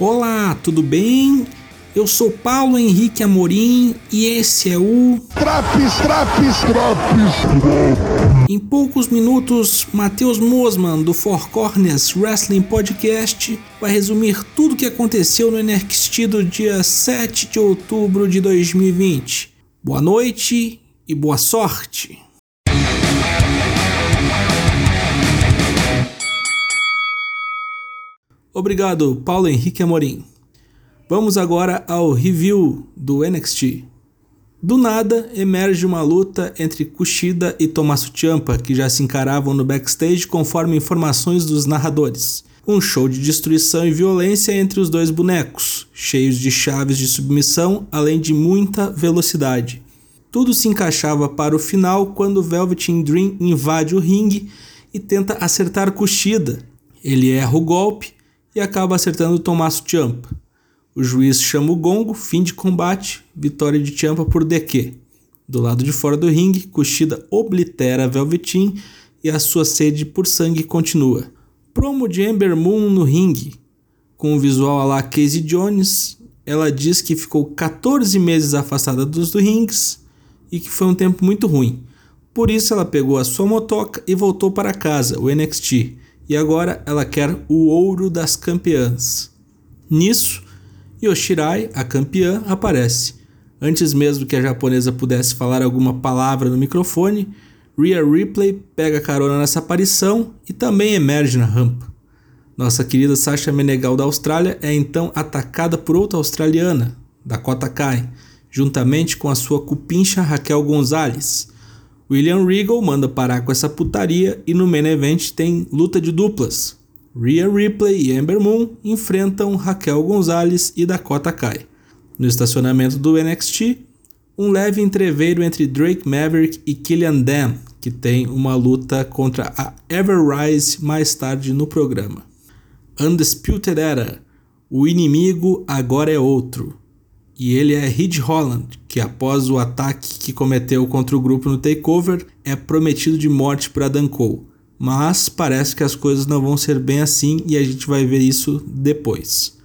Olá, tudo bem? Eu sou Paulo Henrique Amorim e esse é o Traps, traps, traps. Em poucos minutos, Matheus Mosman do Four Corners Wrestling Podcast vai resumir tudo o que aconteceu no NXT do dia 7 de outubro de 2020. Boa noite e boa sorte. Obrigado, Paulo Henrique Amorim. Vamos agora ao review do NXT. Do nada, emerge uma luta entre Kushida e Tommaso Ciampa, que já se encaravam no backstage conforme informações dos narradores. Um show de destruição e violência entre os dois bonecos, cheios de chaves de submissão, além de muita velocidade. Tudo se encaixava para o final quando Velveteen Dream invade o ringue e tenta acertar Kushida. Ele erra o golpe e acaba acertando Tommaso Ciampa. O juiz chama o gongo, fim de combate, vitória de Ciampa por DQ. Do lado de fora do ringue, Kushida oblitera Velveteen e a sua sede por sangue continua. Promo de Ember Moon no ringue. Com o visual a la Casey Jones, ela diz que ficou 14 meses afastada dos rings e que foi um tempo muito ruim. Por isso ela pegou a sua motoca e voltou para casa, o NXT, e agora ela quer o ouro das campeãs. Nisso, Yoshirai, a campeã, aparece. Antes mesmo que a japonesa pudesse falar alguma palavra no microfone, Rhea Ripley pega carona nessa aparição e também emerge na rampa. Nossa querida Sasha Menegal da Austrália é então atacada por outra australiana, Dakota Kai, juntamente com a sua cupincha Raquel Gonzalez. William Regal manda parar com essa putaria e no main event tem luta de duplas. Rhea Ripley e Ember Moon enfrentam Raquel Gonzalez e Dakota Kai. No estacionamento do NXT, um leve entreveiro entre Drake Maverick e Killian Dam, que tem uma luta contra a Everrise mais tarde no programa. Undisputed Era, o inimigo agora é outro e ele é Reed Holland, que após o ataque que cometeu contra o grupo no Takeover, é prometido de morte para Dan Cole. Mas parece que as coisas não vão ser bem assim e a gente vai ver isso depois.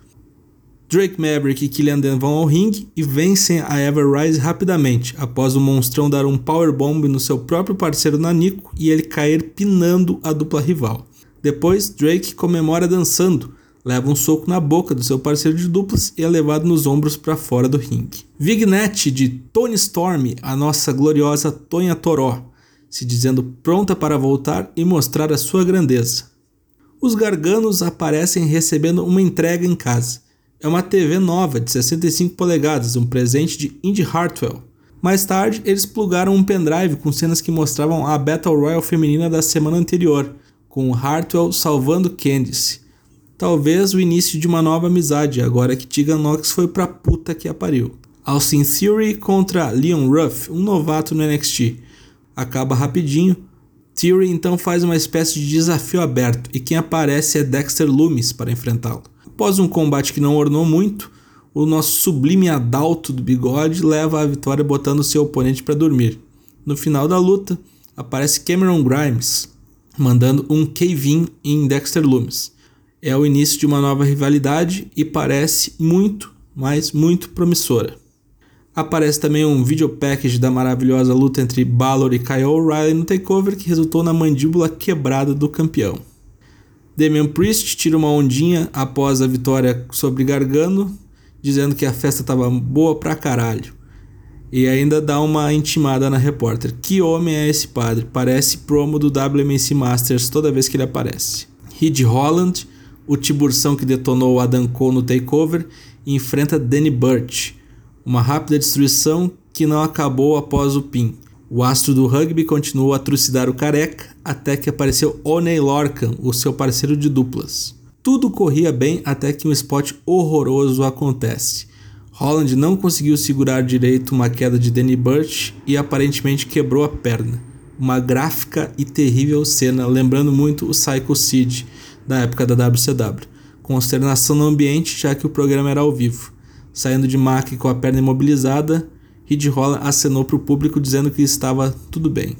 Drake Maverick e Killian Dan vão ao ringue e vencem a Everrise rapidamente, após o monstrão dar um powerbomb no seu próprio parceiro Nanico e ele cair pinando a dupla rival. Depois, Drake comemora dançando, leva um soco na boca do seu parceiro de duplas e é levado nos ombros para fora do ringue. Vignette de Tony Storm, a nossa gloriosa Tonha Toró, se dizendo pronta para voltar e mostrar a sua grandeza. Os garganos aparecem recebendo uma entrega em casa. É uma TV nova de 65 polegadas, um presente de Indy Hartwell. Mais tarde, eles plugaram um pendrive com cenas que mostravam a Battle Royale feminina da semana anterior, com Hartwell salvando Candice Talvez o início de uma nova amizade, agora que Tegan Nox foi pra puta que a pariu. Austin Theory contra Leon Ruff, um novato no NXT. Acaba rapidinho. Theory então faz uma espécie de desafio aberto e quem aparece é Dexter Loomis para enfrentá-lo. Após um combate que não ornou muito, o nosso sublime adalto do bigode leva a vitória botando seu oponente para dormir. No final da luta, aparece Cameron Grimes, mandando um cave-in em Dexter Loomis é o início de uma nova rivalidade e parece muito, mas muito promissora. Aparece também um video package da maravilhosa luta entre Balor e Kyle O'Reilly no takeover que resultou na mandíbula quebrada do campeão. Damian Priest tira uma ondinha após a vitória sobre Gargano, dizendo que a festa estava boa pra caralho. E ainda dá uma intimada na repórter. Que homem é esse padre? Parece promo do WMC Masters toda vez que ele aparece. Reed Holland o Tiburção que detonou Adam Cole no takeover enfrenta Danny Burch, uma rápida destruição que não acabou após o pin. O astro do rugby continuou a trucidar o careca até que apareceu Oney Lorcan, o seu parceiro de duplas. Tudo corria bem até que um spot horroroso acontece. Holland não conseguiu segurar direito uma queda de Danny Burch e aparentemente quebrou a perna. Uma gráfica e terrível cena, lembrando muito o Psycho Sid, da época da WCW. Consternação no ambiente, já que o programa era ao vivo. Saindo de Mack com a perna imobilizada, Reed Holland acenou para o público dizendo que estava tudo bem.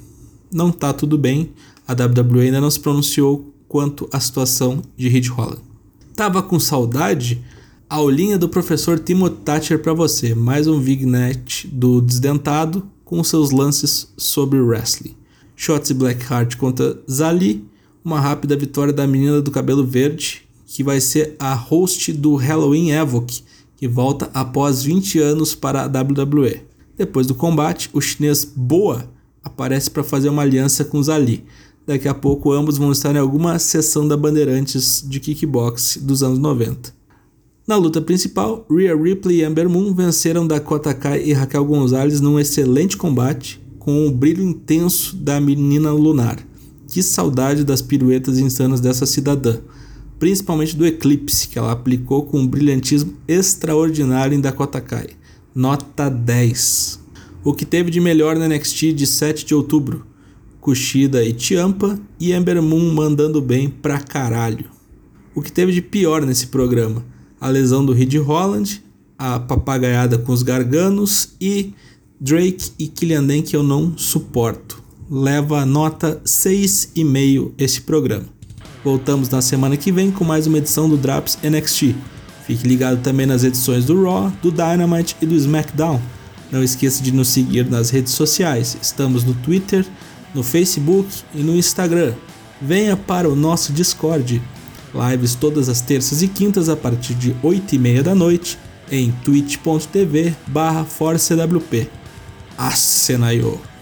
Não está tudo bem, a WWE ainda não se pronunciou quanto à situação de Reed Holland. Tava com saudade? Aulinha do professor Timo Thatcher para você, mais um vignette do Desdentado com seus lances sobre wrestling. Shotzi Blackheart contra Zali, uma rápida vitória da menina do cabelo verde, que vai ser a host do Halloween Evoque, que volta após 20 anos para a WWE. Depois do combate, o chinês Boa aparece para fazer uma aliança com Zali. Daqui a pouco ambos vão estar em alguma sessão da Bandeirantes de kickbox dos anos 90. Na luta principal, Rhea Ripley e Amber Moon venceram Dakota Kai e Raquel Gonzalez num excelente combate com o brilho intenso da menina lunar. Que saudade das piruetas insanas dessa cidadã, principalmente do Eclipse, que ela aplicou com um brilhantismo extraordinário em Dakota Kai. Nota 10. O que teve de melhor na NXT de 7 de outubro? Kushida e Ciampa e Amber Moon mandando bem pra caralho. O que teve de pior nesse programa? a lesão do Reed Holland, a papagaiada com os garganos e Drake e Killian Dan que eu não suporto. Leva nota 6,5 esse programa. Voltamos na semana que vem com mais uma edição do Drops NXT. Fique ligado também nas edições do Raw, do Dynamite e do SmackDown. Não esqueça de nos seguir nas redes sociais. Estamos no Twitter, no Facebook e no Instagram. Venha para o nosso Discord Lives todas as terças e quintas a partir de 8 e meia da noite em twitch.tv barra ForceWP. Acenaiô!